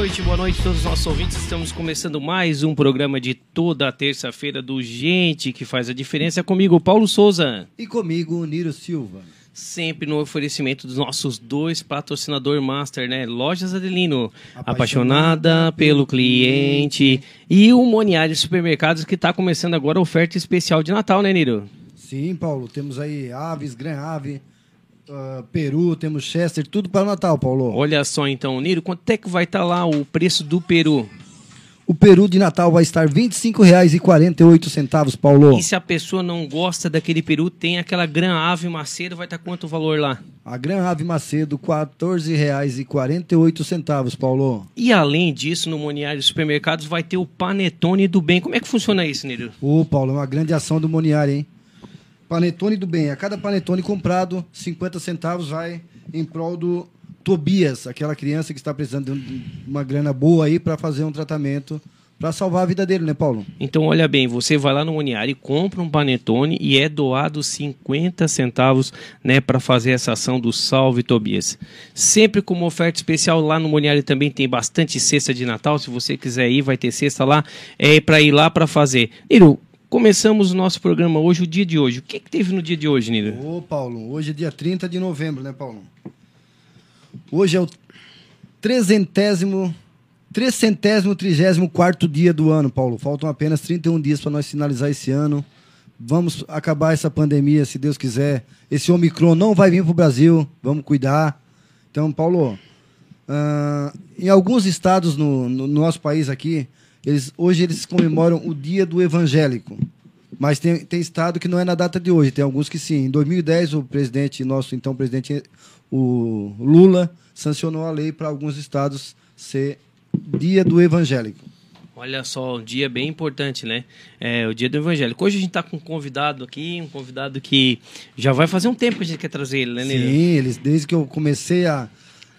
Noite, boa noite a todos os nossos ouvintes. Estamos começando mais um programa de toda a terça-feira do Gente que faz a diferença. Comigo, Paulo Souza. E comigo, Niro Silva. Sempre no oferecimento dos nossos dois patrocinador master, né? Lojas Adelino, apaixonada, apaixonada pelo cliente. E o Moniari Supermercados, que está começando agora a oferta especial de Natal, né, Niro? Sim, Paulo. Temos aí aves, Gran Ave, uh, Peru, temos Chester, tudo para o Natal, Paulo. Olha só então, Niro, quanto é que vai estar tá lá o preço do Peru? O peru de Natal vai estar R$ 25,48, Paulo. E se a pessoa não gosta daquele peru, tem aquela Gran Ave Macedo, vai estar quanto o valor lá? A Gran Ave Macedo, R$ 14,48, Paulo. E além disso, no Moniário Supermercados vai ter o Panetone do Bem. Como é que funciona isso, Niro? Ô, Paulo, é uma grande ação do Moniário, hein? Panetone do Bem. A cada panetone comprado, 50 centavos vai em prol do Tobias, aquela criança que está precisando de uma grana boa aí para fazer um tratamento para salvar a vida dele, né, Paulo? Então, olha bem, você vai lá no Moniari, compra um panetone e é doado 50 centavos, né, para fazer essa ação do Salve Tobias. Sempre com uma oferta especial lá no Moniari também tem bastante cesta de Natal, se você quiser ir, vai ter cesta lá, é para ir lá para fazer. Iru, começamos o nosso programa hoje, o dia de hoje. O que, que teve no dia de hoje, Niro? Ô, Paulo, hoje é dia 30 de novembro, né, Paulo? Hoje é o trezentésimo, trecentésimo, trigésimo quarto dia do ano, Paulo. Faltam apenas 31 dias para nós finalizar esse ano. Vamos acabar essa pandemia, se Deus quiser. Esse Omicron não vai vir para o Brasil, vamos cuidar. Então, Paulo, uh, em alguns estados no, no, nosso país aqui, eles, hoje eles comemoram o Dia do Evangélico. Mas tem, tem estado que não é na data de hoje, tem alguns que sim. Em 2010, o presidente, nosso então presidente, o Lula, sancionou a lei para alguns estados ser dia do evangélico. Olha só, um dia bem importante, né? É o dia do evangélico. Hoje a gente está com um convidado aqui, um convidado que já vai fazer um tempo que a gente quer trazer ele, né? Sim, eles, desde que eu comecei a,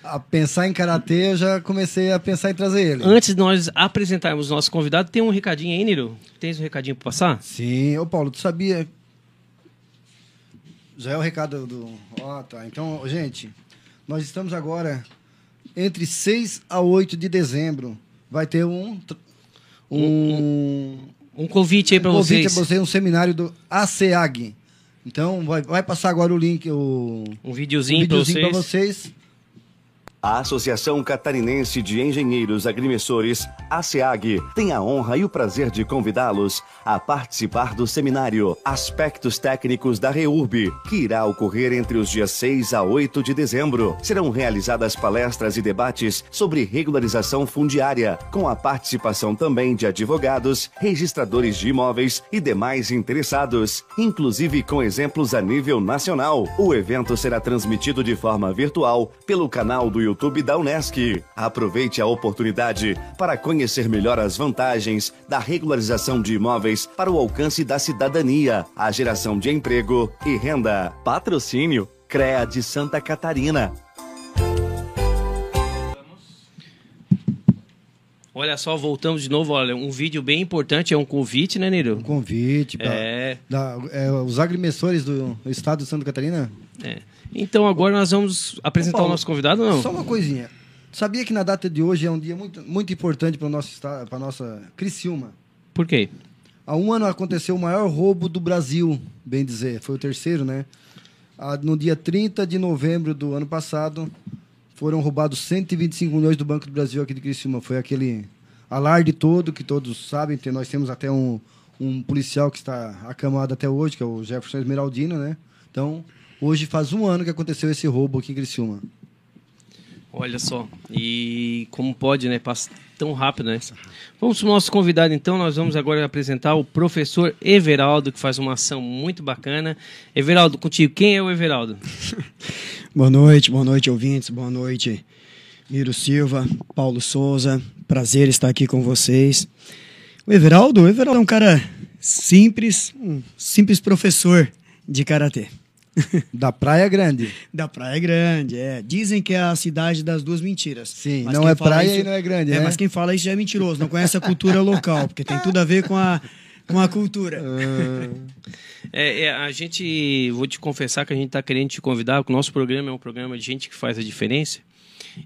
a pensar em karatê, eu já comecei a pensar em trazer ele. Antes de nós apresentarmos o nosso convidado, tem um recadinho aí, Niro? Tens um recadinho para passar? Sim, ô Paulo, tu sabia? Já é o recado do. Ó, tá. Então, gente, nós estamos agora entre 6 a 8 de dezembro. Vai ter um. tr- Um. Um convite aí para um convite vocês. a você, um seminário do ACEAG. Então, vai, vai passar agora o link, o. Um um videozinho, para videozinho vocês. pra vocês. A Associação Catarinense de Engenheiros Agrimensores, ASEAG, tem a honra e o prazer de convidá-los a participar do seminário Aspectos Técnicos da REURB, que irá ocorrer entre os dias 6 a 8 de dezembro. Serão realizadas palestras e debates sobre regularização fundiária, com a participação também de advogados, registradores de imóveis e demais interessados, inclusive com exemplos a nível nacional. O evento será transmitido de forma virtual pelo canal do YouTube da Unesc. Aproveite a oportunidade para conhecer melhor as vantagens da regularização de imóveis para o alcance da cidadania, a geração de emprego e renda. Patrocínio CREA de Santa Catarina. Olha só, voltamos de novo. Olha, um vídeo bem importante, é um convite, né, Niro? Um convite. Pra, É. da- é, os agrimensores do estado de Santa Catarina. É. Então agora nós vamos apresentar Paulo, o nosso convidado, não? Só uma coisinha. Sabia que na data de hoje é um dia muito, muito importante para nosso estado, para nossa Criciúma. Por quê? Há um ano aconteceu o maior roubo do Brasil, bem dizer. Foi o terceiro, né? Ah, No dia 30 de novembro do ano passado, foram roubados 125 milhões do Banco do Brasil aqui de Criciúma. Foi aquele alarde todo que todos sabem. Tem- Nós temos até um, um policial que está acamado até hoje, que é o Jefferson Esmeraldino, né? Então, hoje faz um ano que aconteceu esse roubo aqui em Criciúma. Olha só. E como pode, né? Passa tão rápido, né? Vamos para o nosso convidado, então. Nós vamos agora apresentar o professor Everaldo, que faz uma ação muito bacana. Everaldo, contigo. Quem é o Everaldo? Boa noite, boa noite, ouvintes. Boa noite, Miro Silva, Paulo Souza. Prazer estar aqui com vocês. O Everaldo, o Everaldo é um cara simples, um simples professor de karatê. Da Praia Grande. Da Praia Grande, é. Dizem que é a cidade das duas mentiras. Sim, Mas não é praia e não é grande, É, né? mas quem fala isso já é mentiroso, não conhece a cultura local, porque tem tudo a ver com a, com a cultura. É, é, a gente, vou te confessar que a gente está querendo te convidar, porque o nosso programa é um programa de gente que faz a diferença.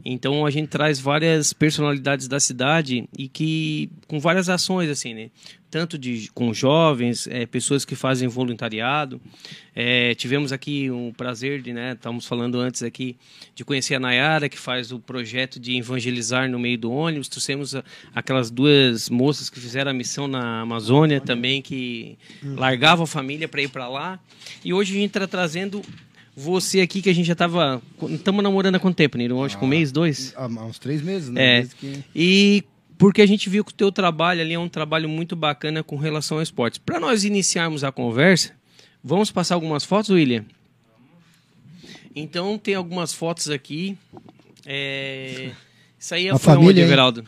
Então a gente traz várias personalidades da cidade e que com várias ações assim, né? Tanto de com jovens, é, pessoas que fazem voluntariado. É, tivemos aqui um prazer de, né? Estamos falando antes aqui de conhecer a Nayara que faz o projeto de evangelizar no meio do ônibus. Trouxemos a- aquelas duas moças que fizeram a missão na Amazônia também que largavam a família para ir para lá. E hoje a gente está trazendo você aqui que a gente já estava estamos namorando há quanto tempo, Niro? Acho que um mês, dois. Há uns três meses, né? É. Que- E porque a gente viu que o teu trabalho ali é um trabalho muito bacana com relação ao esporte. Para nós iniciarmos a conversa, vamos passar algumas fotos, William? Então tem algumas fotos aqui. É... Isso aí é A foi onde, família, hein? Everaldo?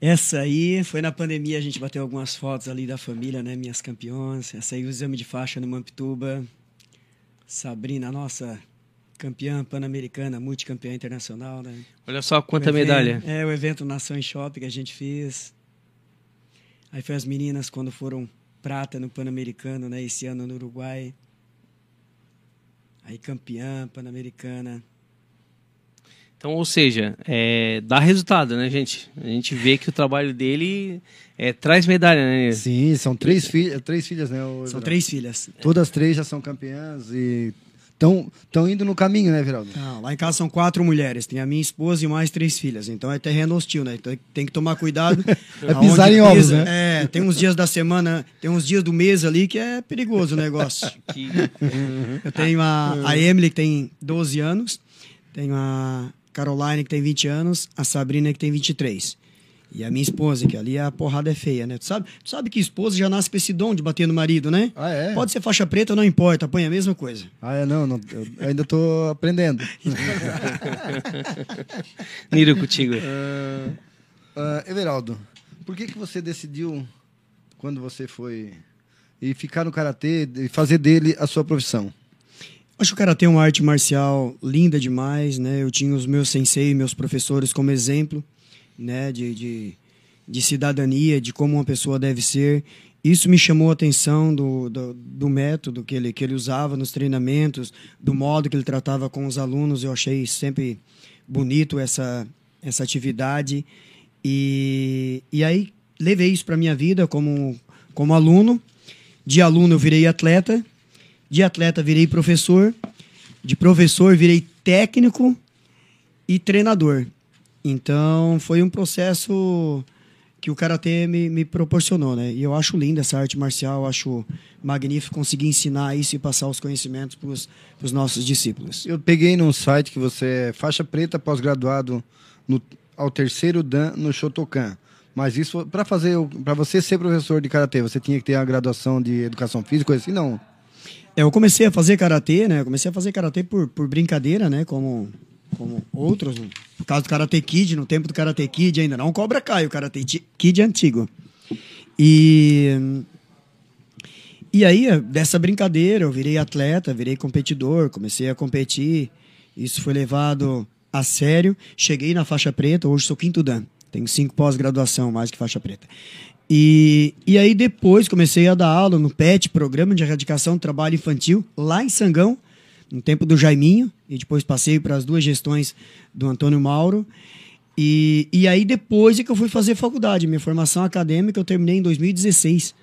Essa aí foi na pandemia, a gente bateu algumas fotos ali da família, né? Minhas campeões. Essa aí o exame de faixa no Mampituba. Sabrina, nossa campeã pan-americana, multicampeã internacional, né? Olha só quanta evento- medalha. É, o evento Nação em Shopping que a gente fez. Aí foi as meninas quando foram prata no Pan-Americano, né? Esse ano no Uruguai. Aí campeã pan-americana. Então, ou seja, é, dá resultado, né, gente? A gente vê que o trabalho dele é, traz medalha, né? Sim, são três, filhas, três filhas, né? o São três filhas. Todas três já são campeãs e estão indo no caminho, né, Viraldo? Não, lá em casa são quatro mulheres. Tem a minha esposa e mais três filhas. Então é terreno hostil, né? Então tem que tomar cuidado. É pisar em ovos, pisa- né? É, tem uns dias da semana, tem uns dias do mês ali que é perigoso o negócio. Que- Eu tenho a, a Emily, que tem 12 anos. Tenho a Caroline, que tem 20 anos. A Sabrina, que tem 23. E a minha esposa, que ali a porrada é feia, né? Tu sabe, tu sabe que esposa já nasce com esse dom de bater no marido, né? Ah, é? Pode ser faixa preta, não importa, põe a mesma coisa. Ah, é, não, não eu ainda tô aprendendo. Niro, contigo. Ah, Everaldo, por que, que você decidiu, quando você foi, e ficar no Karatê e fazer dele a sua profissão? Acho que o Karatê é uma arte marcial linda demais, né? Eu tinha os meus sensei, meus professores como exemplo, né? De, de, de cidadania, de como uma pessoa deve ser. Isso me chamou a atenção do, do, do método que ele, que ele usava nos treinamentos, do modo que ele tratava com os alunos. Eu achei sempre bonito essa, essa atividade. E, e aí levei isso para minha vida como, como aluno. De aluno eu virei atleta, de atleta virei professor, de professor virei técnico e treinador. Então foi um processo que o karatê me, me proporcionou, né? E eu acho linda essa arte marcial, acho magnífico conseguir ensinar isso e passar os conhecimentos para os nossos discípulos. Eu peguei num site que você é faixa preta pós-graduado no- ao terceiro dan no Shotokan. Mas isso para fazer para você ser professor de karatê, você tinha que ter a graduação de educação física, coisa assim, não. É, eu comecei a fazer karatê, né? Eu comecei a fazer karatê por, por brincadeira, né? Como, como outros. No caso do Karate Kid, no tempo do Karate Kid ainda não Cobra Kai, o Karate Kid antigo. E e aí, dessa brincadeira, eu virei atleta, virei competidor, comecei a competir. Isso foi levado a sério. Cheguei na faixa preta, hoje sou quinto dan. Tenho cinco pós-graduação, mais que faixa preta. E, e aí depois comecei a dar aula no PET, Programa de Erradicação do Trabalho Infantil, lá em Sangão, no tempo do Jaiminho. E depois passei para as duas gestões do Antônio Mauro. E, e aí depois é que eu fui fazer faculdade. Minha formação acadêmica eu terminei em 2016.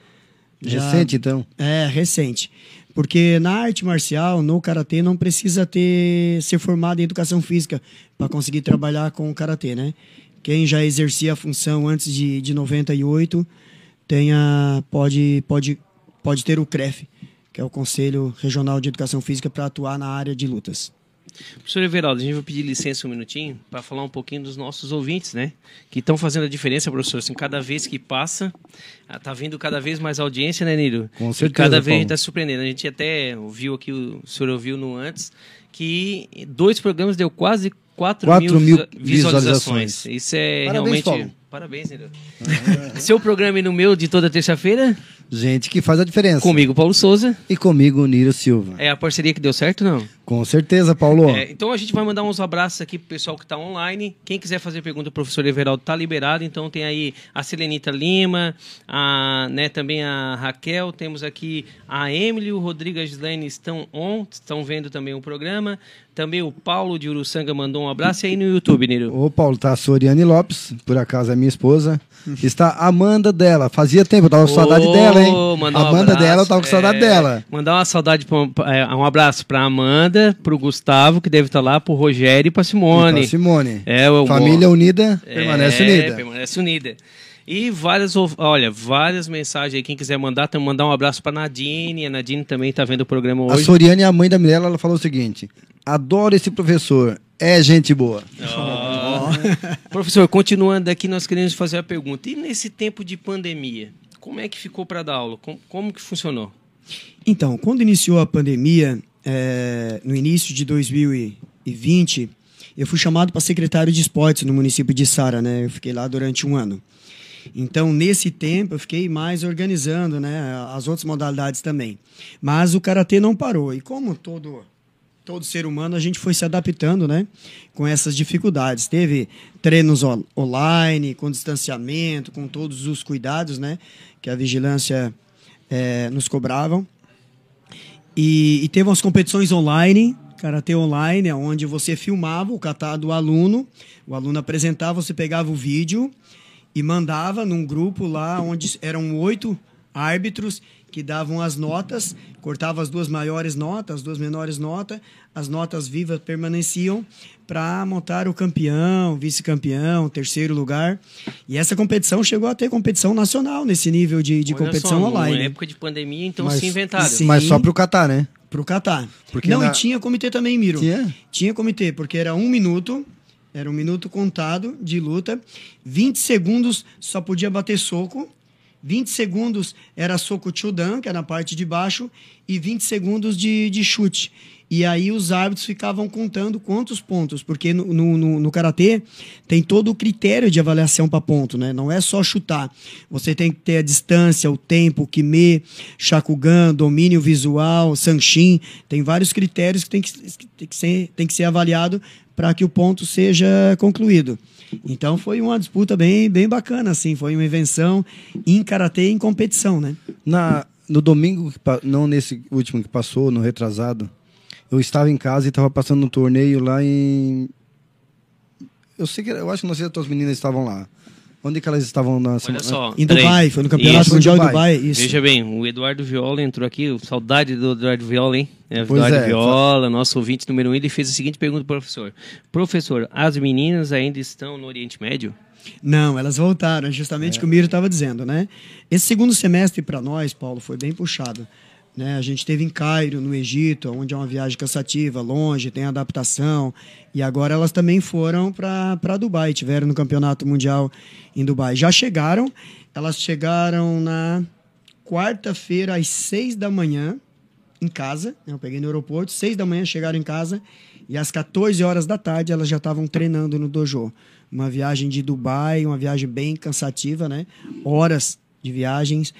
Já- Recente então. é, recente. Porque na arte marcial, no karatê, não precisa ter ser formado em educação física para conseguir trabalhar com o karatê, né? Quem já exercia a função antes de, de 98 tenha, pode, pode, pode ter o CREF, que é o Conselho Regional de Educação Física, para atuar na área de lutas. Professor Everaldo, a gente vai pedir licença um minutinho para falar um pouquinho dos nossos ouvintes, né? Que estão fazendo a diferença, professor. Assim, cada vez que passa, ah, tá vindo cada vez mais audiência, né, Niro? Com E certeza, cada vez a Paulo. gente está surpreendendo. A gente até ouviu aqui, o senhor ouviu no antes, que dois programas deu quase 4, 4 mil visa- visualizações. visualizações. Isso é Parabéns, realmente. Paulo. Parabéns, Niro. Seu programa e no meu de toda terça-feira, Gente que faz a diferença. comigo, Paulo Souza. E comigo, Niro Silva. É a parceria que deu certo, não? Com certeza, Paulo. É, então a gente vai mandar uns abraços aqui pro pessoal que está online. Quem quiser fazer pergunta, o professor Everaldo tá liberado. Então tem aí a Selenita Lima, a, né, também a Raquel, temos aqui a Emily, o Rodrigo e a Gislaine estão on, estão vendo também o programa. Também o Paulo de Uruçanga mandou um abraço. E aí no YouTube, Niro? Ô, Paulo, tá a Soriane Lopes, por acaso é minha esposa. Está a Amanda dela. Fazia tempo, eu tava com saudade Ô, dela, hein? mandar um Amanda abraço, dela, eu tava com saudade é, dela. Mandar uma saudade, pra, é, um abraço pra Amanda, pro Gustavo, que deve estar lá, pro Rogério e pra Simone. E pra Simone. É, o Família unida, permanece É, unida. Permanece unida. E várias, olha, várias mensagens aí. Quem quiser mandar, tem mandar um abraço pra Nadine. A Nadine também tá vendo o programa A hoje. Soriane, a mãe da Mirella, ela falou o seguinte: adoro esse professor, é gente boa. Ó. Professor, continuando aqui, nós queremos fazer a pergunta. E nesse tempo de pandemia, como é que ficou para dar aula? Como, como que funcionou? Então, quando iniciou a pandemia, é, no início de 2020, eu fui chamado para secretário de esportes no município de Sara, né? Eu fiquei lá durante um ano. Então, nesse tempo, eu fiquei mais organizando, né? As outras modalidades também. Mas o karatê não parou. E como todo todo ser humano, a gente foi se adaptando, né? Com essas dificuldades. Teve treinos on- online, com distanciamento, com todos os cuidados, né? Que a vigilância eh, nos cobravam. E, e teve umas competições online, karatê online, onde você filmava o kata do aluno, o aluno apresentava, você pegava o vídeo e mandava num grupo lá onde eram oito árbitros que davam as notas, cortava as duas maiores notas, as duas menores notas, as notas vivas permaneciam para montar o campeão, vice-campeão, terceiro lugar. E essa competição chegou a ter competição nacional nesse nível de, de Olha competição só, online. Na época de pandemia, então Mas- se inventaram. Sim. Mas só pro Catar, né? Pro Catar. Porque Não, na- e tinha comitê também, Miro. Tinha? Tinha comitê, porque era um minuto Era um minuto contado de luta. 20 segundos só podia bater soco. 20 segundos era soco chudan, que era na parte de baixo, e 20 segundos de, de chute. E aí os árbitros ficavam contando quantos pontos, porque no, no, no, no karatê tem todo o critério de avaliação para ponto, né? Não é só chutar. Você tem que ter a distância, o tempo, o kime, shakugan, domínio visual, sanshin. Tem vários critérios que tem que, tem que ser, tem que ser avaliado para que o ponto seja concluído. Então foi uma disputa bem, bem bacana, assim. Foi uma invenção em karatê em competição, né? Na, no domingo, não nesse último que passou, no retrasado, eu estava em casa e estava passando um torneio lá em. Eu sei que eu acho que não sei se as tuas meninas estavam lá. Onde que elas estavam na Olha semana? só. Em. Dubai, foi no Campeonato Isso. Mundial de Dubai. Isso. Veja bem, o Eduardo Viola entrou aqui, saudade do Eduardo Viola, hein? É, Eduardo é, Viola, nosso ouvinte número um, ele fez a seguinte pergunta pro professor. Professor, as meninas ainda estão no Oriente Médio? Não, elas voltaram, justamente o que o Miro estava dizendo, né? Esse segundo semestre para nós, Paulo, foi bem puxado. Né? A gente teve em Cairo, no Egito, onde é uma viagem cansativa, longe, tem adaptação. E agora elas também foram para Dubai, tiveram no Campeonato Mundial em Dubai. Já chegaram, elas chegaram na quarta-feira às seis da manhã em casa. né? Eu peguei no aeroporto, seis da manhã chegaram em casa e às 14 horas da tarde elas já estavam treinando no dojo. Uma viagem de Dubai, uma viagem bem cansativa, né? Horas de viagens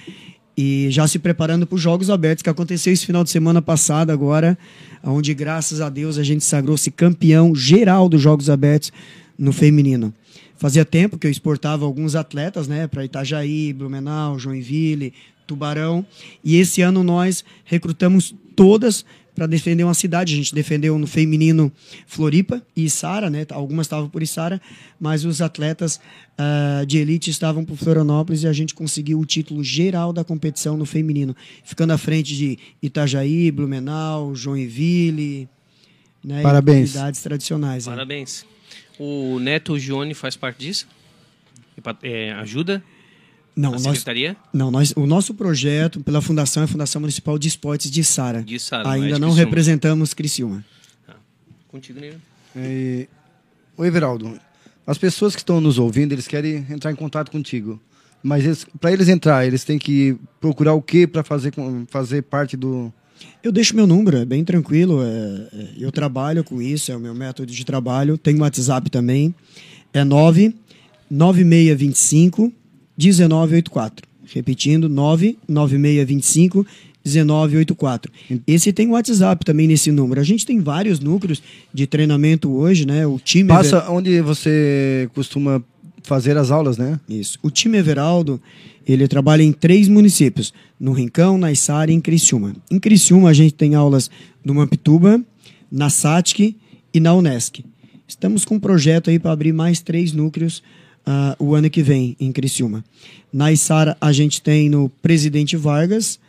e já se preparando para os Jogos Abertos que aconteceu esse final de semana passado agora, onde graças a Deus a gente sagrou-se campeão geral dos Jogos Abertos no feminino. Fazia tempo que eu exportava alguns atletas, né, para Itajaí, Blumenau, Joinville, Tubarão, e esse ano nós recrutamos todas para defender uma cidade. A gente defendeu no feminino Floripa e Içara, né? Algumas estavam por Içara, mas os atletas ah, de elite estavam por Florianópolis e a gente conseguiu o título geral da competição no feminino, ficando à frente de Itajaí, Blumenau, Joinville, né? e Parabéns. Cidades tradicionais. né? Parabéns. O Neto Gione faz parte disso? É, ajuda Não, a nós, secretaria? não nós, o nosso projeto pela fundação é a Fundação Municipal de Esportes de Sara. De Sara, não é Ainda não representamos Criciúma. Contigo, Nilo. E... Ô, Everaldo, as pessoas que estão nos ouvindo, eles querem entrar em contato contigo. Mas para eles entrar, eles têm que procurar o que para fazer, fazer parte do. Eu deixo meu número, é bem tranquilo. é- é- eu trabalho com isso, é o meu método de trabalho. Tenho WhatsApp também. É 99625 1984. Repetindo, 99625 1984. Esse tem o WhatsApp também nesse número. A gente tem vários núcleos de treinamento hoje, né? O time Passa onde você costuma fazer as aulas, né? Isso. O time Everaldo, ele trabalha em três municípios, no Rincão, na Içara e em Criciúma. Em Criciúma a gente tem aulas no Mampituba, na SATIC e na Unesc. Estamos com um projeto aí para abrir mais três núcleos ah, o ano que vem em Criciúma. Na Içara a gente tem no Presidente Vargas,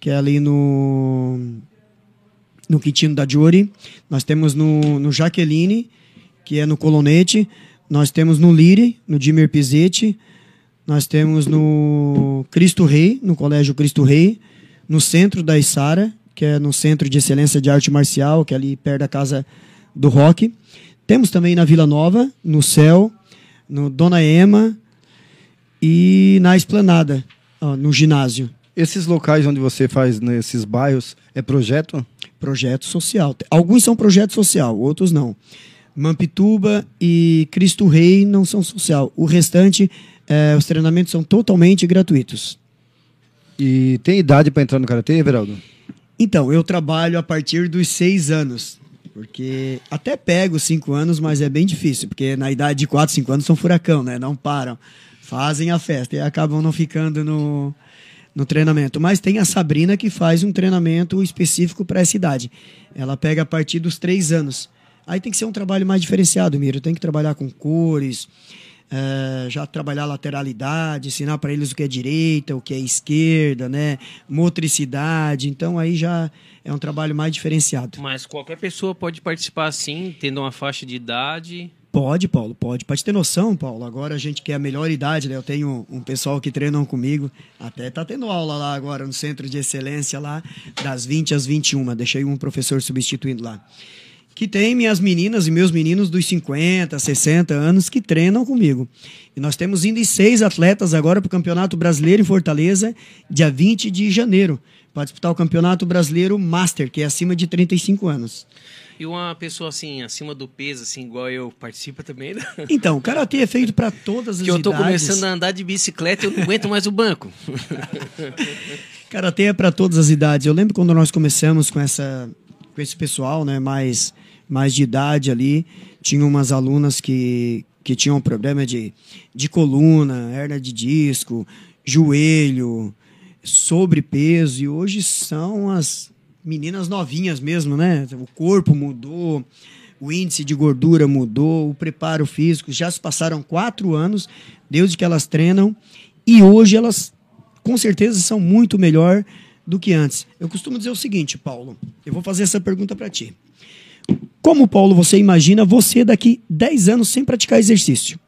que é ali no no Quitino da Giuri. Nós temos no, no Jaqueline, que é no Colonete. Nós temos no Lire, no Dimir Pizzetti. Nós temos no Cristo Rei, no Colégio Cristo Rei. No centro da Içara, que é no Centro de Excelência de Arte Marcial, que é ali perto da Casa do Rock. Temos também na Vila Nova, no Céu, no Dona Ema e na Esplanada, ó, no ginásio. Esses locais onde você faz nesses bairros é projeto? Projeto social. Alguns são projeto social, outros não. Mampituba e Cristo Rei não são social. O restante, eh, os treinamentos são totalmente gratuitos. E tem idade para entrar no karatê, Everaldo? Então, eu trabalho a partir dos seis anos. Porque até pego cinco anos, mas é bem difícil. Porque na idade de quatro, cinco anos são furacão, né? Não param. Fazem a festa e acabam não ficando no, no treinamento. Mas tem a Sabrina que faz um treinamento específico para essa idade. Ela pega a partir dos três anos. Aí tem que ser um trabalho mais diferenciado, Miro. Tem que trabalhar com cores, eh, já trabalhar lateralidade, ensinar para eles o que é direita, o que é esquerda, né? Motricidade. Então aí já é um trabalho mais diferenciado. Mas qualquer pessoa pode participar sim, tendo uma faixa de idade. Pode, Paulo, pode. Te ter noção, Paulo, agora a gente quer a melhor idade, né? Eu tenho um pessoal que treinam comigo, até tá tendo aula lá agora no Centro de Excelência lá, das 20 às 21. Deixei um professor substituindo lá. Que tem minhas meninas e meus meninos dos 50, 60 anos que treinam comigo. E nós temos indo seis atletas agora para o Campeonato Brasileiro em Fortaleza, dia 20 de janeiro, para disputar o Campeonato Brasileiro Master, que é acima de 35 anos. E uma pessoa assim, acima do peso, assim, igual eu, participa também? Né? Então, o karatê é feito para todas as que eu tô idades. começando a andar de bicicleta e eu não aguento mais o banco. Karatê é para todas as idades. Eu lembro quando nós começamos com essa com esse pessoal, né, mais mais de idade ali, tinha umas alunas que que tinham problema de de coluna, hernia de disco, joelho, sobrepeso e hoje são as meninas novinhas mesmo, né? O corpo mudou, o índice de gordura mudou, o preparo físico. Já se passaram quatro anos desde que elas treinam e hoje elas, com certeza, são muito melhor do que antes. Eu costumo dizer o seguinte, Paulo. Eu vou fazer essa pergunta para ti. Como, Paulo, você imagina você daqui 10 anos sem praticar exercício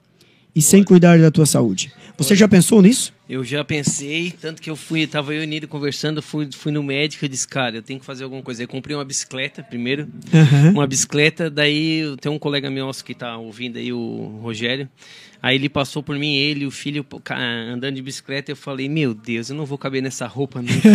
e sem cuidar da tua saúde? Você já pensou nisso? Eu já pensei, tanto que eu fui, tava eu e o Nilo conversando, fui, fui no médico e disse, cara, eu tenho que fazer alguma coisa. Eu comprei uma bicicleta primeiro, Aham. uma bicicleta, daí tem um colega meu que tá ouvindo aí, o Rogério, aí ele passou por mim, ele e o filho andando de bicicleta, eu falei, meu Deus, eu não vou caber nessa roupa nunca.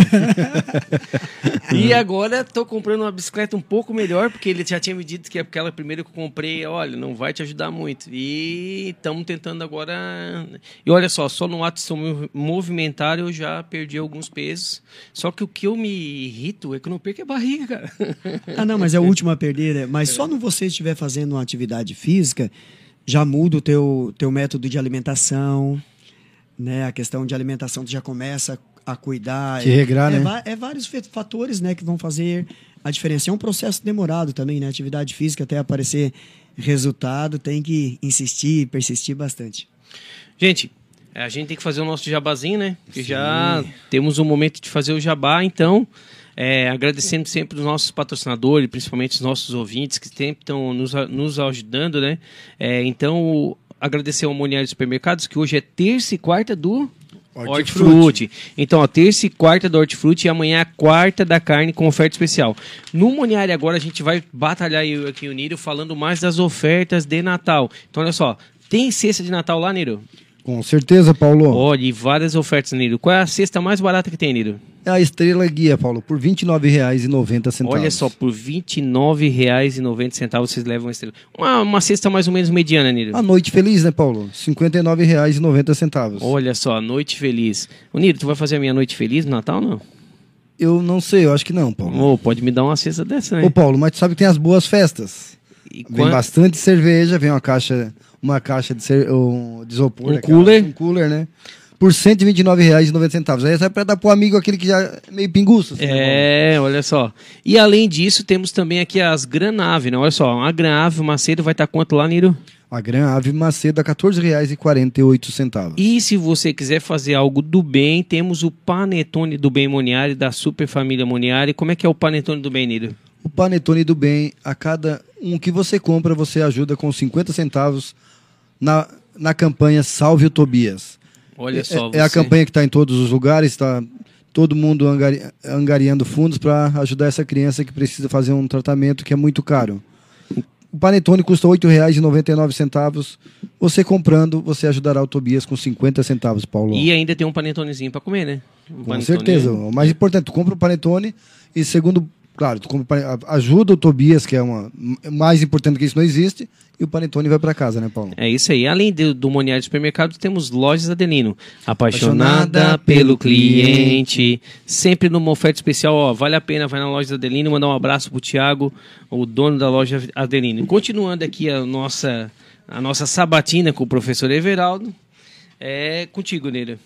e agora tô comprando uma bicicleta um pouco melhor, porque ele já tinha me dito que aquela primeira que eu comprei, olha, não vai te ajudar muito. E estamos tentando agora. E olha só, só no ato de movimentar eu já perdi alguns pesos. Só que o que eu me irrito é que eu não perco a barriga, cara. Ah, não, mas é o último a perder, né? Mas só no você estiver fazendo uma atividade física, já muda o teu, teu método de alimentação, né? A questão de alimentação tu já começa a cuidar. Te regrar, é, né? va- É vários fatores, né, que vão fazer a diferença. É um processo demorado também, né? Atividade física até aparecer resultado, tem que insistir, persistir bastante. Gente, a gente tem que fazer o nosso jabazinho, né? Porque já temos um momento de fazer o jabá, então. É, agradecendo sempre os nossos patrocinadores, principalmente os nossos ouvintes que sempre estão nos, nos ajudando, né? É, então, agradecer ao Moniário Supermercados, que hoje é terça e quarta do Hortifruti. Então, ó, terça e quarta do Hortifruti e amanhã é a quarta da carne com oferta especial. No Moniário agora a gente vai batalhar eu aqui o Niro falando mais das ofertas de Natal. Então, olha só, tem cesta de Natal lá, Niro? Com certeza, Paulo. Olha, e várias ofertas, Niro. Qual é a cesta mais barata que tem, Niro? É a Estrela Guia, Paulo, por R$ 29,90. Olha só, por R$ 29,90 vocês levam uma estrela. Uma, uma cesta mais ou menos mediana, Niro. A Noite Feliz, né, Paulo? R$ 59,90. Olha só, noite feliz. Ô, Niro, tu vai fazer a minha noite feliz no Natal, não? Eu não sei, eu acho que não, Paulo. Ô, pode me dar uma cesta dessa, né? Ô, Paulo, mas tu sabe que tem as boas festas. E Vem quan- bastante cerveja, vem uma caixa, uma caixa de, cer- um, de isopor. Um cooler. Um cooler, né? Por R$ 129,90. Aí é pra dar pro amigo aquele que já é meio pinguço. assim, né? É, olha só. E além disso, temos também aqui as Granave, né? Olha só, uma Granave, Macedo vai estar quanto lá, Niro? A Gran Ave Macedo a R$ 14,48. E se você quiser fazer algo do bem, temos o Panetone do Bem Moniari, da Super Família Moniari. Como é que é o Panetone do Bem, Niro? O Panetone do Bem, a cada um que você compra, você ajuda com 50 centavos na, na campanha Salve o Tobias. Olha É- só, é, a você- campanha que está em todos os lugares, está todo mundo angari- angariando fundos para ajudar essa criança que precisa fazer um tratamento que é muito caro. O panetone custa R$ 8,99. Você comprando, você ajudará o Tobias com 50 centavos, Paulo. E ainda tem um panetonezinho para comer, né? Um Com panetone- certeza. O mais importante, tu compra o panetone e segundo, claro, ajuda o Tobias, que é uma mais importante que isso não existe, e o panetone vai para casa, né, Paulo? É isso aí. Além do, do Moniário Supermercado, temos lojas Adelino. Apaixonada Apaixonada pelo pelo cliente. Sempre numa oferta especial, ó. Vale a pena, vai na loja Adelino, mandar um abraço pro Thiago, o dono da loja Adelino. Continuando aqui a nossa, a nossa sabatina com o professor Everaldo. É contigo, Neira.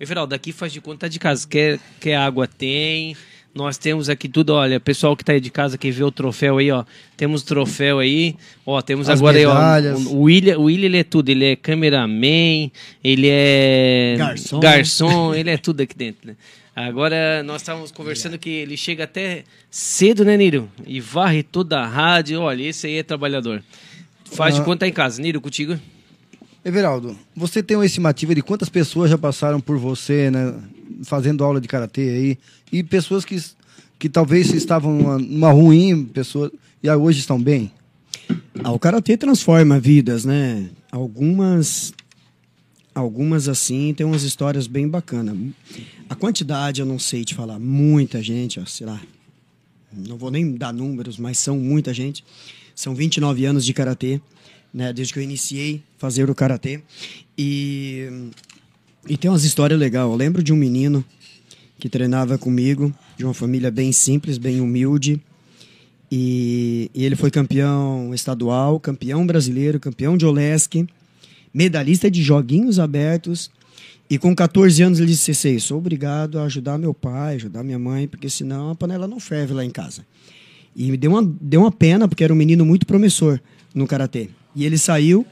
Everaldo, aqui faz de conta tá de casa. Quer, quer água? Tem. Nós temos aqui tudo, olha, pessoal que tá aí de casa que vê o troféu aí, ó. Temos troféu aí. Ó, temos As agora aí, ó. medalhas. O William, o William, ele é tudo. Ele é cameraman, ele é Garçom. garçom, ele é tudo aqui dentro, né? Agora nós estávamos conversando que ele chega até cedo, né, Niro? E varre toda a rádio. Olha, esse aí é trabalhador. Faz de Ah. conta tá em casa. Niro, contigo? Everaldo, você tem uma estimativa de quantas pessoas já passaram por você, né, fazendo aula de karatê aí, e pessoas que, que talvez estavam numa, numa ruim, pessoas, e hoje estão bem? Ah, o karatê transforma vidas, né? Algumas algumas assim tem umas histórias bem bacanas. A quantidade eu não sei te falar, muita gente, ó, sei lá. Não vou nem dar números, mas são muita gente. São 29 anos de karatê, né, desde que eu iniciei fazer o karatê. E e tem umas histórias legais. Eu lembro de um menino que treinava comigo, de uma família bem simples, bem humilde. E, e, ele foi campeão estadual, campeão brasileiro, campeão de Olesk, medalhista de joguinhos abertos. E com 14 anos ele disse: Sei, sou obrigado a ajudar meu pai, ajudar minha mãe, porque senão a panela não ferve lá em casa. E me deu uma, deu uma pena, porque era um menino muito promissor no karatê. E ele saiu,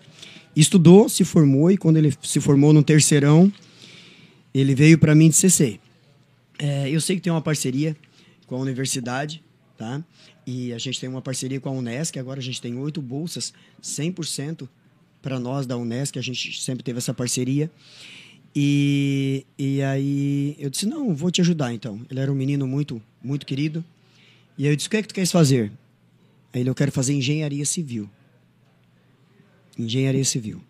estudou, se formou, e quando ele se formou no terceirão, ele veio para mim e disse: Sei, é, eu sei que tem uma parceria com a universidade, tá? E a gente tem uma parceria com a Unesc, agora a gente tem oito bolsas, 100% para nós da Unesc, a gente sempre teve essa parceria. E, e aí eu disse, não, vou te ajudar então. Ele era um menino muito, muito querido. E aí eu disse, o que é que tu queres fazer? Aí ele, eu quero fazer engenharia civil. Engenharia civil.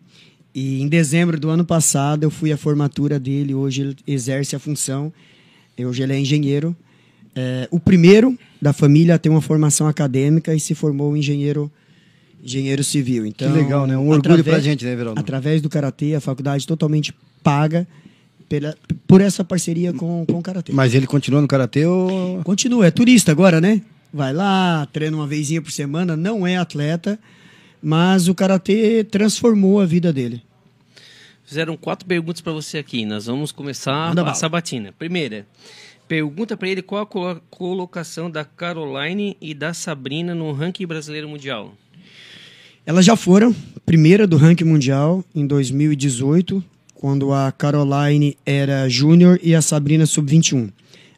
E em dezembro do ano passado eu fui à formatura dele, hoje ele exerce a função, hoje ele é engenheiro, é, o primeiro da família a ter uma formação acadêmica e se formou engenheiro engenheiro civil. Então, que legal, né? Um orgulho pra gente, né, Verão? Através do Karatê, a faculdade totalmente paga pela, por essa parceria com, com o Karatê. Mas ele continua no Karatê ou... Continua, é turista agora, né? Vai lá, treina uma vezinha por semana, não é atleta, mas o Karatê transformou a vida dele. Fizeram quatro perguntas para você aqui. Nós vamos começar Manda a bala. sabatina. Primeira, Pergunta para ele qual a colocação da Caroline e da Sabrina no ranking brasileiro mundial. Elas já foram primeira do ranking mundial em 2018, quando a Caroline era júnior e a Sabrina sub-21.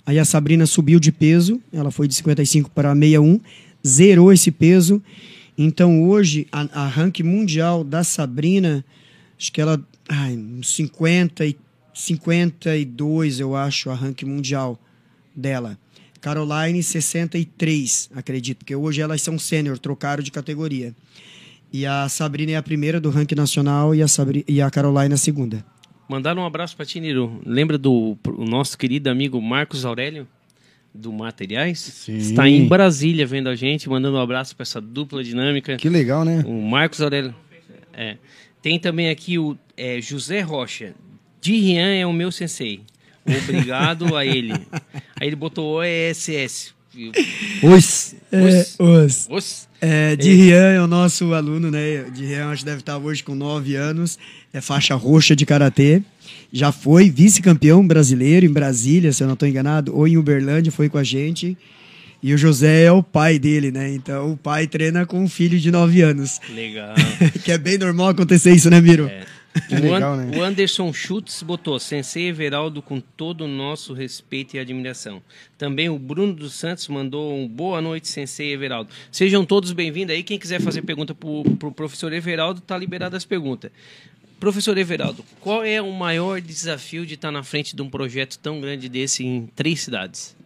Aí a Sabrina subiu de peso, ela foi de 55 para 61, zerou esse peso. Então hoje a, a ranking mundial da Sabrina, acho que ela, ai, 50 e 52, eu acho, a ranking mundial dela. Caroline, 63, acredito, porque hoje elas são sênior, trocaram de categoria. E a Sabrina é a primeira do ranking nacional e a, Sabri e a Caroline a segunda. Mandaram um abraço para ti, Niro. Lembra do nosso querido amigo Marcos Aurélio? Do Materiais. Sim. Está em Brasília vendo a gente, mandando um abraço para essa dupla dinâmica. Que legal, né? O Marcos Aurélio. É. Tem também aqui o é, José Rocha, Di Rian é o meu sensei. Obrigado a ele. Aí ele botou OESS. Os. É, os. os. É, de Rian é o nosso aluno, né? De Rian acho que deve estar hoje com 9 anos. É faixa roxa de karatê. Já foi vice-campeão brasileiro em Brasília, se eu não estou enganado, ou em Uberlândia, foi com a gente. E o José é o pai dele, né? Então o pai treina com um filho de 9 anos. Legal. que é bem normal acontecer isso, né, Miro? É. O, legal, né? o Anderson Schutz botou Sensei Everaldo com todo o nosso respeito e admiração. Também o Bruno dos Santos mandou um boa noite, Sensei Everaldo. Sejam todos bem-vindos aí. Quem quiser fazer pergunta para o pro professor Everaldo, tá liberado as perguntas. Professor Everaldo, qual é o maior desafio de estar na frente de um projeto tão grande desse em três cidades?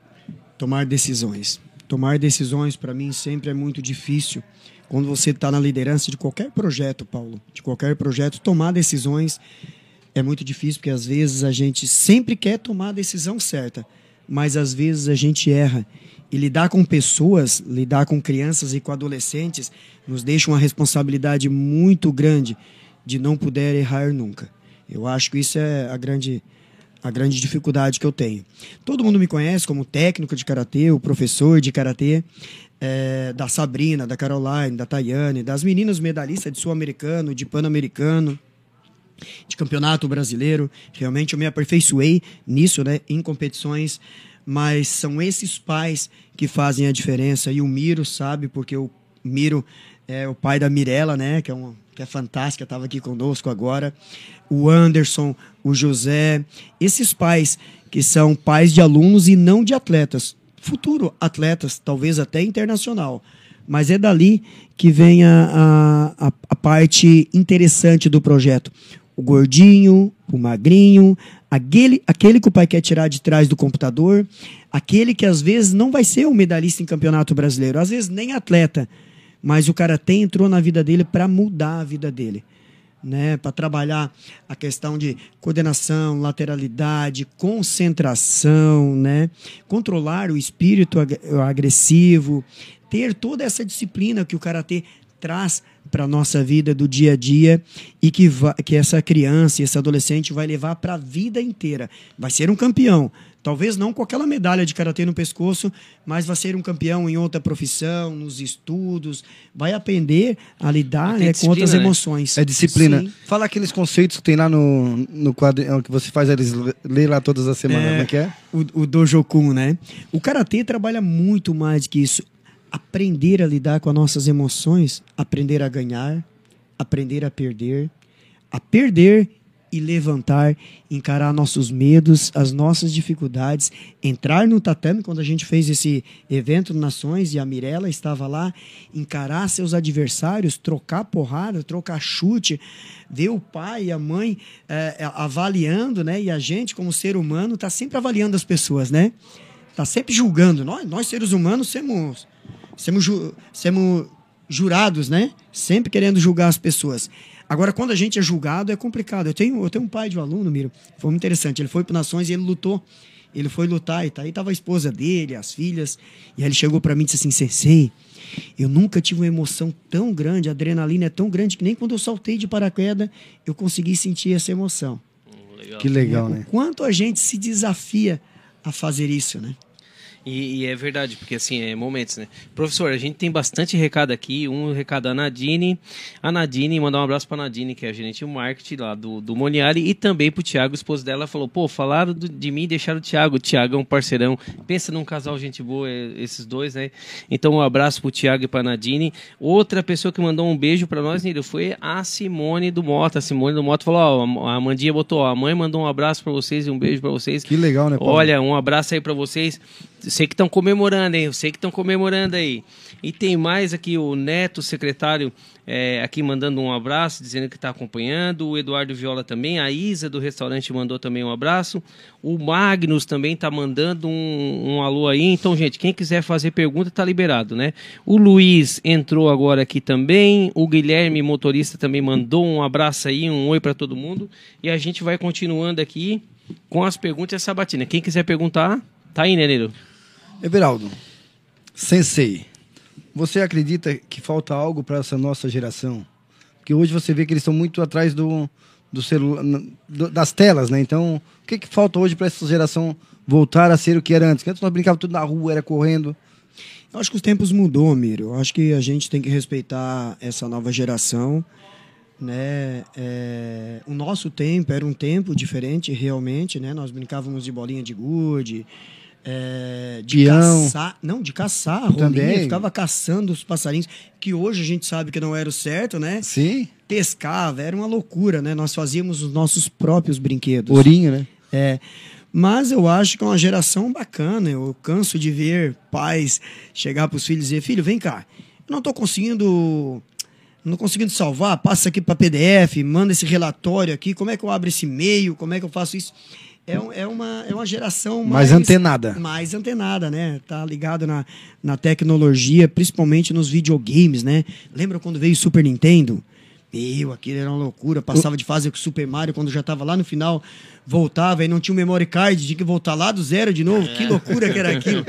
Tomar decisões. Tomar decisões para mim sempre é muito difícil quando você está na liderança de qualquer projeto, Paulo, de qualquer projeto, tomar decisões é muito difícil, porque às vezes a gente sempre quer tomar a decisão certa, mas às vezes a gente erra. E lidar com pessoas, lidar com crianças e com adolescentes, nos deixa uma responsabilidade muito grande de não poder errar nunca. Eu acho que isso é a grande, a grande dificuldade que eu tenho. Todo mundo me conhece como técnico de karatê, o professor de karatê, é, da Sabrina, da Caroline, da Tayane, das meninas medalhistas de sul-americano, de pan-americano, de campeonato brasileiro. Realmente eu me aperfeiçoei nisso, né, em competições, mas são esses pais que fazem a diferença. E o Miro sabe, porque o Miro é o pai da Mirella, né, que é uma que é fantástica, estava aqui conosco agora. O Anderson, o José, esses pais que são pais de alunos e não de atletas futuro atletas, talvez até internacional. Mas é dali que vem a, a, a parte interessante do projeto. o gordinho, o magrinho, aquele, aquele que o pai quer tirar de trás do computador, aquele que às vezes não vai ser um medalhista em campeonato brasileiro, às vezes nem atleta, mas o karatê entrou na vida dele para mudar a vida dele. Né, para trabalhar a questão de coordenação, lateralidade, concentração, né, controlar o espírito ag- agressivo, ter toda essa disciplina que o karatê traz para nossa vida do dia a dia e que, que essa criança esse adolescente vai levar para a vida inteira. Vai ser um campeão. Talvez não com aquela medalha de karatê no pescoço, mas vai ser um campeão em outra profissão, nos estudos, vai aprender a lidar Tem né, com outras né? emoções. É disciplina. Sim. Fala aqueles conceitos que tem lá no, no quadro que você faz eles ler lá todas as semanas, É. como é que é? o, o Dojokun, né? O karatê trabalha muito mais que isso. Aprender a lidar com as nossas emoções, aprender a ganhar, aprender a perder, a perder e levantar, encarar nossos medos, as nossas dificuldades, entrar no tatame quando a gente fez esse evento Nações e a Mirella estava lá, encarar seus adversários, trocar porrada, trocar chute, ver o pai e a mãe eh, avaliando, né? E a gente como ser humano está sempre avaliando as pessoas, né? Tá sempre julgando. Nós, nós seres humanos somos somos, ju- somos jurados, né? Sempre querendo julgar as pessoas. Agora, quando a gente é julgado, é complicado. Eu tenho, eu tenho um pai de um aluno, Miro, foi muito interessante. Ele foi para Nações e ele lutou. Ele foi lutar e tá, aí tava a esposa dele, as filhas. E aí ele chegou para mim e disse assim: Sensei, eu nunca tive uma emoção tão grande, a adrenalina é tão grande que nem quando eu saltei de paraquedas eu consegui sentir essa emoção. Que legal, O né? quanto a gente se desafia a fazer isso, né? E, e é verdade, porque assim, é momentos, né? Professor, a gente tem bastante recado aqui. Um recado da Nadine. A Nadine, mandar um abraço pra Nadine, que é a gerente de marketing lá do, do Moniari, e também pro Thiago, o esposo dela, falou: pô, falaram do- de mim e deixaram o Thiago. O Thiago é um parceirão. Pensa num casal gente boa, é, esses dois, né? Então, um abraço pro Thiago e pra Nadine. Outra pessoa que mandou um beijo pra nós, Nilo, foi a Simone do Mota. A Simone do Mota falou: ó, a Mandinha botou, ó, a mãe mandou um abraço pra vocês e um beijo pra vocês. Que legal, né, Paulo? Olha, um abraço aí pra vocês. Sei que estão comemorando, hein? Eu sei que estão comemorando aí. E tem mais aqui o Neto, secretário, é, aqui mandando um abraço, dizendo que está acompanhando. O Eduardo Viola também. A Isa do restaurante mandou também um abraço. O Magnus também está mandando um, um alô aí. Então, gente, quem quiser fazer pergunta está liberado, né? O Luiz entrou agora aqui também. O Guilherme, motorista, também mandou um abraço aí, um oi para todo mundo. E a gente vai continuando aqui com as perguntas e a sabatina. Quem quiser perguntar, tá aí, né, Nero? Everaldo, sensei, você acredita que falta algo para essa nossa geração? Porque hoje você vê que eles estão muito atrás do, do celular, das telas, né? Então, o que, que falta hoje para essa geração voltar a ser o que era antes? Que antes nós brincávamos tudo na rua, era correndo. Eu acho que os tempos mudou, Miro. Eu acho que a gente tem que respeitar essa nova geração. Né? É, o nosso tempo era um tempo diferente, realmente. Né? Nós brincávamos de bolinha de gude, é, de Peão. caçar. Não, de caçar a rolinha. Também. Ficava caçando os passarinhos, que hoje a gente sabe que não era o certo, né? Sim. Pescava, era uma loucura, né? Nós fazíamos os nossos próprios brinquedos. Ourinho, né? É. Mas eu acho que é uma geração bacana. Eu canso de ver pais chegar para os filhos e dizer: Filho, vem cá, eu não estou conseguindo. Não conseguindo salvar, passa aqui para PDF, manda esse relatório aqui, como é que eu abro esse e-mail, como é que eu faço isso? É, é, uma, é uma geração Mais mais, antenada. Mais antenada, né? Tá ligado na, na tecnologia, principalmente nos videogames, né? Lembra quando veio o Super Nintendo? Meu, aquilo era uma loucura. Passava de fase com o Super Mario quando já tava lá no final, voltava e não tinha um memory card, tinha que voltar lá do zero de novo. Que loucura que era aquilo.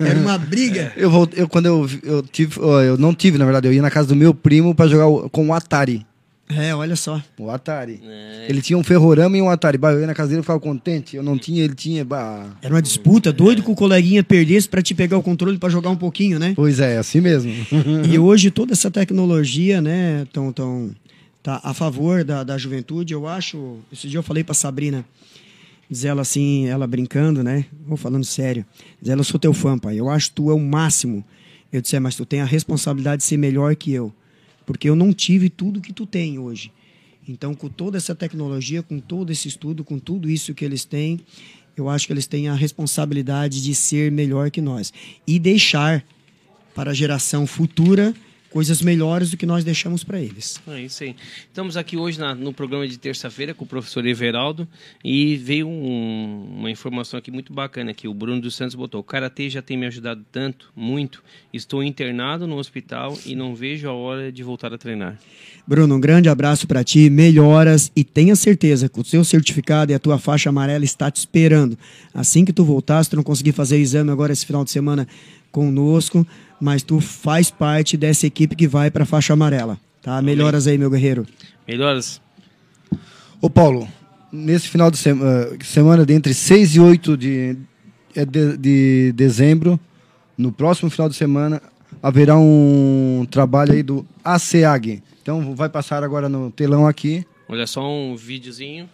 Era uma briga. Eu, eu quando eu, eu tive, eu não tive, na verdade, eu ia na casa do meu primo para jogar o- com o Atari. É, olha só. O Atari. Ele tinha um ferrorama e um Atari. Bah, eu ia na casa dele e ficava contente. Eu não tinha, ele tinha. Bah. Era uma disputa, doido que o coleguinha perdesse pra te pegar o controle pra jogar um pouquinho, né? Pois é, assim mesmo. E hoje toda essa tecnologia, né, tão, tão, tá a favor da, da juventude. Eu acho. Esse dia eu falei pra Sabrina, diz ela assim, ela brincando, né? Vou falando sério. Diz ela, eu sou teu fã, pai. Eu acho que tu é o máximo. Eu disse, é, mas tu tem a responsabilidade de ser melhor que eu. Porque eu não tive tudo que tu tem hoje. Então, com toda essa tecnologia, com todo esse estudo, com tudo isso que eles têm, eu acho que eles têm a responsabilidade de ser melhor que nós. E deixar para a geração futura coisas melhores do que nós deixamos para eles. É isso aí. Estamos aqui hoje na- no programa de terça-feira com o professor Everaldo e veio um- uma informação aqui muito bacana que o Bruno dos Santos botou. O Karatê já tem me ajudado tanto, muito. Estou internado no hospital e não vejo a hora de voltar a treinar. Bruno, um grande abraço para ti, melhoras e tenha certeza que o seu certificado e a tua faixa amarela está te esperando. Assim que tu voltar, se tu não conseguir fazer o exame agora esse final de semana conosco, mas tu faz parte dessa equipe que vai para a faixa amarela, tá? Melhoras aí, meu guerreiro. Melhoras. Ô Paulo, nesse final de sema- semana, de entre 6 e 8 de, de, de dezembro, no próximo final de semana, haverá um trabalho aí do ACEAG. Então vai passar agora no telão aqui. Olha só um videozinho.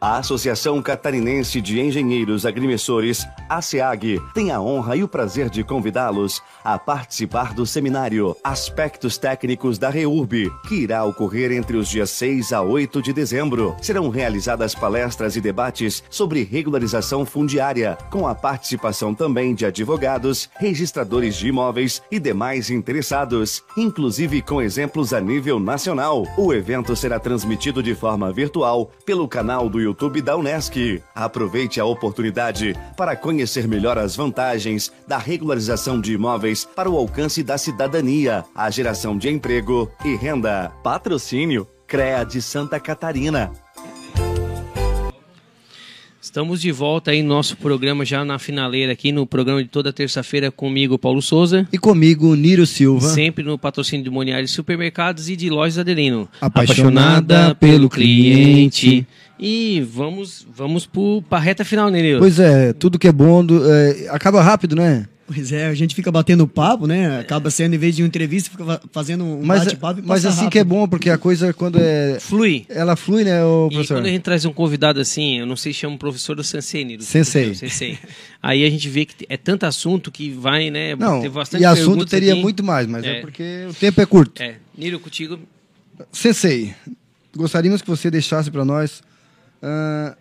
A Associação Catarinense de Engenheiros Agrimensores, ASEAG, tem a honra e o prazer de convidá-los a participar do seminário Aspectos Técnicos da REURB, que irá ocorrer entre os dias 6 a 8 de dezembro. Serão realizadas palestras e debates sobre regularização fundiária, com a participação também de advogados, registradores de imóveis e demais interessados, inclusive com exemplos a nível nacional. O evento será transmitido de forma virtual pelo canal do YouTube da Unesc. Aproveite a oportunidade para conhecer melhor as vantagens da regularização de imóveis para o alcance da cidadania, a geração de emprego e renda. Patrocínio CREA de Santa Catarina. Estamos de volta aí no nosso programa já na finaleira aqui no programa de toda terça-feira comigo, Paulo Souza. E comigo, Niro Silva. Sempre no patrocínio de Moniares Supermercados e de Lojas Adelino. Apaixonada pelo cliente. E vamos vamos para a reta final, né, Nilo? Pois é, tudo que é bom do- é, acaba rápido, né? Pois é, a gente fica batendo papo, né? Acaba sendo, em vez de uma entrevista, fica fa- fazendo um Mas, bate-papo e mas assim rápido. que é bom, porque a coisa quando é. Flui. Ela flui, né, E professor? quando a gente traz um convidado assim, eu não sei se chama um professor ou sensei, Nilo. Sensei. Sensei. Aí a gente vê que é tanto assunto que vai, né? Não, bastante e assunto teria aqui. muito mais, mas é. É. porque o tempo é curto. É, Nilo, contigo. Sensei, gostaríamos que você deixasse para nós ah,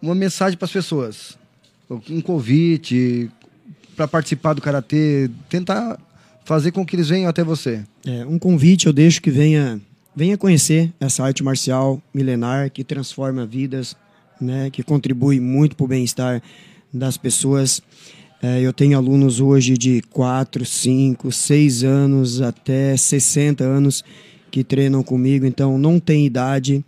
uma mensagem para as pessoas. Um convite para participar do Karatê, tentar fazer com que eles venham até você. É, um convite eu deixo que venha, venha conhecer essa arte marcial milenar que transforma vidas, né, que contribui muito para o bem-estar das pessoas. É, eu tenho alunos hoje de 4, 5, 6 anos até 60 anos que treinam comigo, então não tem idade.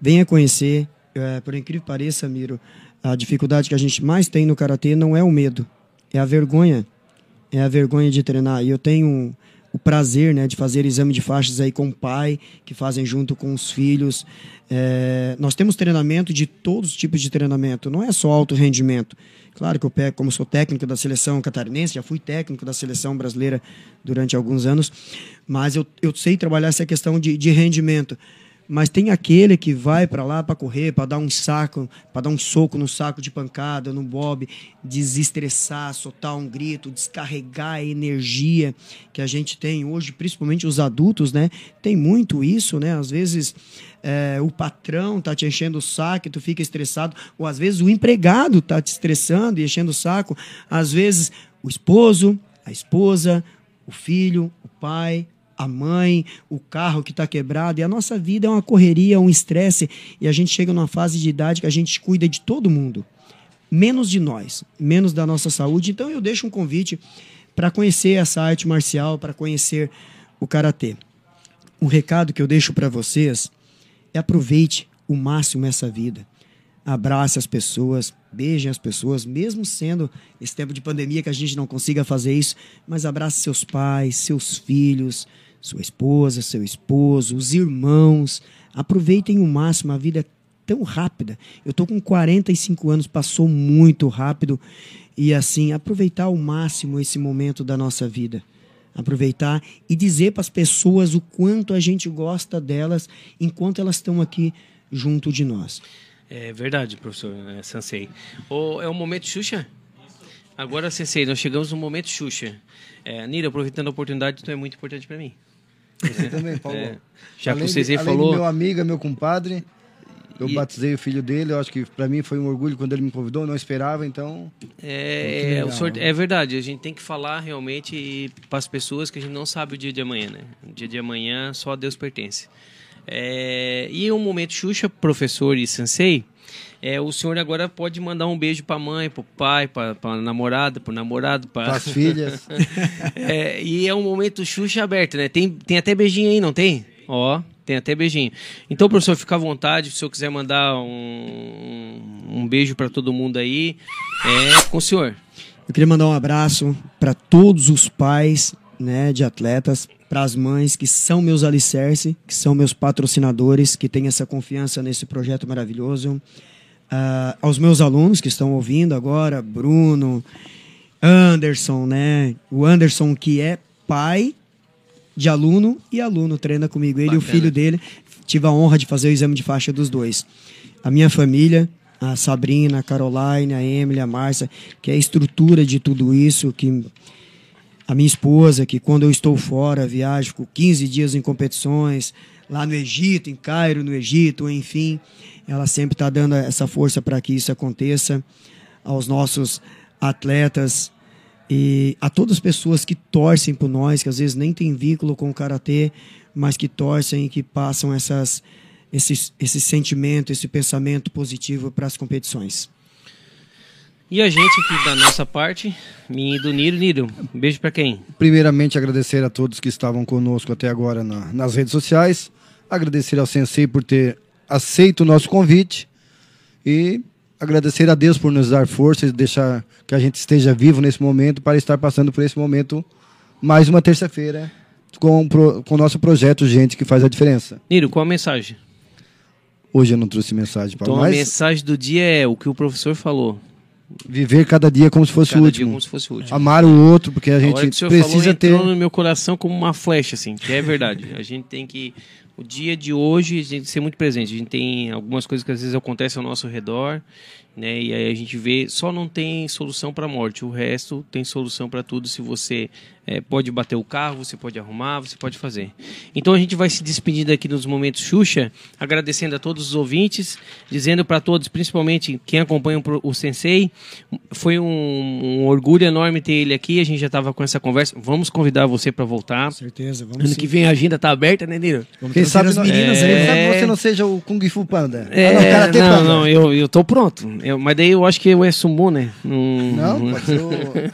Venha conhecer. É, por incrível que pareça, Miro, a dificuldade que a gente mais tem no karatê não é o medo, é a vergonha é a vergonha de treinar. E eu tenho o prazer né, de fazer exame de faixas aí com o pai, que fazem junto com os filhos. É, nós temos treinamento de todos os tipos de treinamento, não é só alto rendimento. Claro que eu pego, como sou técnico da seleção catarinense, já fui técnico da seleção brasileira durante alguns anos, mas eu, eu sei trabalhar essa questão de, de rendimento. Mas tem aquele que vai para lá para correr, para dar um saco, para dar um soco no saco de pancada, no bob, desestressar, soltar um grito, descarregar a energia que a gente tem hoje, principalmente os adultos, né? Tem muito isso, né? Às vezes é, o patrão tá te enchendo o saco e tu fica estressado, ou às vezes o empregado tá te estressando e enchendo o saco, às vezes o esposo, a esposa, o filho, o pai, a mãe, o carro que está quebrado. E a nossa vida é uma correria, um estresse. E a gente chega numa fase de idade que a gente cuida de todo mundo, menos de nós, menos da nossa saúde. Então eu deixo um convite para conhecer essa arte marcial, para conhecer o karatê. Um recado que eu deixo para vocês é aproveite o máximo essa vida. Abrace as pessoas, beije as pessoas, mesmo sendo esse tempo de pandemia que a gente não consiga fazer isso, mas abrace seus pais, seus filhos, sua esposa, seu esposo, os irmãos. Aproveitem o máximo, a vida é tão rápida. Eu tô com 45 anos, passou muito rápido e assim, aproveitar ao máximo esse momento da nossa vida. Aproveitar e dizer para as pessoas o quanto a gente gosta delas enquanto elas estão aqui junto de nós. É verdade, professor é, Sensei. O, é o momento Xuxa? Agora, Sensei, nós chegamos no momento Xuxa. É, Nira, aproveitando a oportunidade, tu é muito importante para mim. Você também, Paulo. É, já além que o de- além falou. meu amigo, é meu compadre. Eu E- batizei o filho dele, eu acho que pra mim foi um orgulho quando ele me convidou, não esperava, então. É, é, legal. sorte- é verdade, a gente tem que falar realmente para as pessoas que a gente não sabe o dia de amanhã, né? O dia de amanhã só a Deus pertence. É, e o momento Xuxa, professor e sensei, é, o senhor agora pode mandar um beijo para a mãe, para o pai, para a namorada, para o namorado, para Pras filhas. É, e é um momento Xuxa aberto, né? Tem, tem até beijinho aí, não tem? Ó, tem até beijinho. Então, professor, fica à vontade. Se o senhor quiser mandar um, um beijo para todo mundo aí, é com o senhor. Eu queria mandar um abraço para todos os pais né, de atletas, para as mães que são meus alicerces, que são meus patrocinadores, que têm essa confiança nesse projeto maravilhoso. Ah, aos meus alunos que estão ouvindo agora, Bruno, Anderson, né? O Anderson que é pai de aluno e aluno treina comigo. Ele e o filho dele. Tive a honra de fazer o exame de faixa dos dois. A minha família, a Sabrina, a Caroline, a Emily, a Márcia, que é a estrutura de tudo isso, que a minha esposa, que quando eu estou fora, viajo, fico 15 dias em competições, lá no Egito, em Cairo, no Egito, enfim, ela sempre está dando essa força para que isso aconteça. Aos nossos atletas e a todas as pessoas que torcem por nós, que às vezes nem tem vínculo com o karatê, mas que torcem e que passam essas, esse, esse sentimento, esse pensamento positivo para as competições. E a gente aqui da nossa parte, e do Niro. Niro, um beijo para quem? Primeiramente, agradecer a todos que estavam conosco até agora na- nas redes sociais. Agradecer ao Sensei por ter aceito o nosso convite. E agradecer a Deus por nos dar força e deixar que a gente esteja vivo nesse momento para estar passando por esse momento mais uma terça-feira com, com o nosso projeto Gente que Faz a Diferença. Niro, qual a mensagem? Hoje eu não trouxe mensagem para Então a mais. mensagem do dia é o que o professor falou. Viver cada dia como se fosse Cada o dia último. como se fosse o último. Amar o outro, porque a A gente que o senhor falou precisa ter. entrou no meu coração como uma flecha, assim, que é verdade. A gente tem que. O dia de hoje, a gente tem que ser muito presente. A gente tem algumas coisas que às vezes acontecem ao nosso redor, né? E aí a gente vê, só não tem solução para a morte. O resto tem solução para tudo. Se você eh, pode bater o carro, você pode arrumar, você pode fazer. Então a gente vai se despedindo aqui nos momentos Xuxa, agradecendo a todos os ouvintes, dizendo para todos, principalmente quem acompanha o o Sensei, foi um, um orgulho enorme ter ele aqui. A gente já estava com essa conversa. Vamos convidar você para voltar. Com certeza, vamos Ano sim. que vem a agenda tá aberta, né, Niro? Vamos Quem sabe, as meninas É. aí. quem né? sabe você não seja o Kung Fu Panda. É, Ah, não, não, Panda. não, eu, eu tô pronto. Eu- mas daí eu acho que eu é sumo, né? Não, Não, o...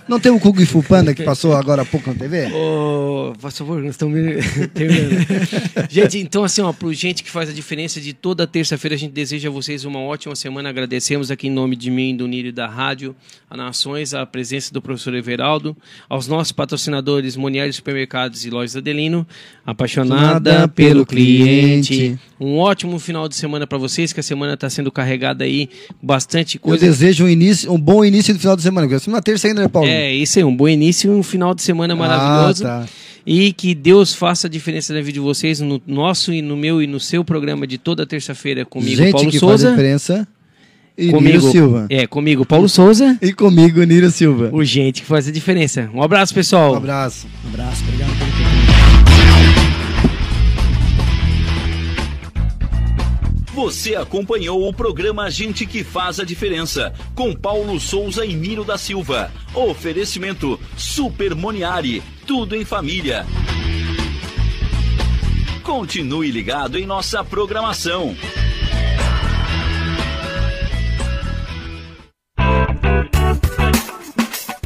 Não tem o Kung Fu Panda que passou agora há pouco na TV? Ô, por favor, nós estamos terminando. gente, então assim, ó, pro gente que faz a diferença de toda terça-feira, a gente deseja a vocês uma ótima semana. Agradecemos aqui em nome de mim, do Nírio e da Rádio, a Nações, a presença do professor Everaldo, aos nossos patrocinadores Moniari Supermercados e Lojas Adelino, apaixonada pelo cliente. cliente. Um ótimo final de semana para vocês, que a semana está sendo carregada aí, bastante Eu coisa. desejo um, início, um bom início do final de semana. Porque uma terça ainda, né, Paulo? É, isso aí, um bom início e um final de semana maravilhoso. Ah, tá. E que Deus faça a diferença na vida de vocês, no nosso e no meu e no seu programa de toda terça-feira comigo, Gente Paulo que faz a Souza. diferença. E Comigo, Niro Silva. É, comigo, Paulo Souza. E comigo, Niro Silva. O gente que faz a diferença. Um abraço, pessoal. Um abraço. Um abraço, obrigado pelo convite. Você acompanhou o programa Gente que Faz a Diferença, com Paulo Souza e Niro da Silva. Oferecimento Super Moniari, tudo em família. Continue ligado em nossa programação.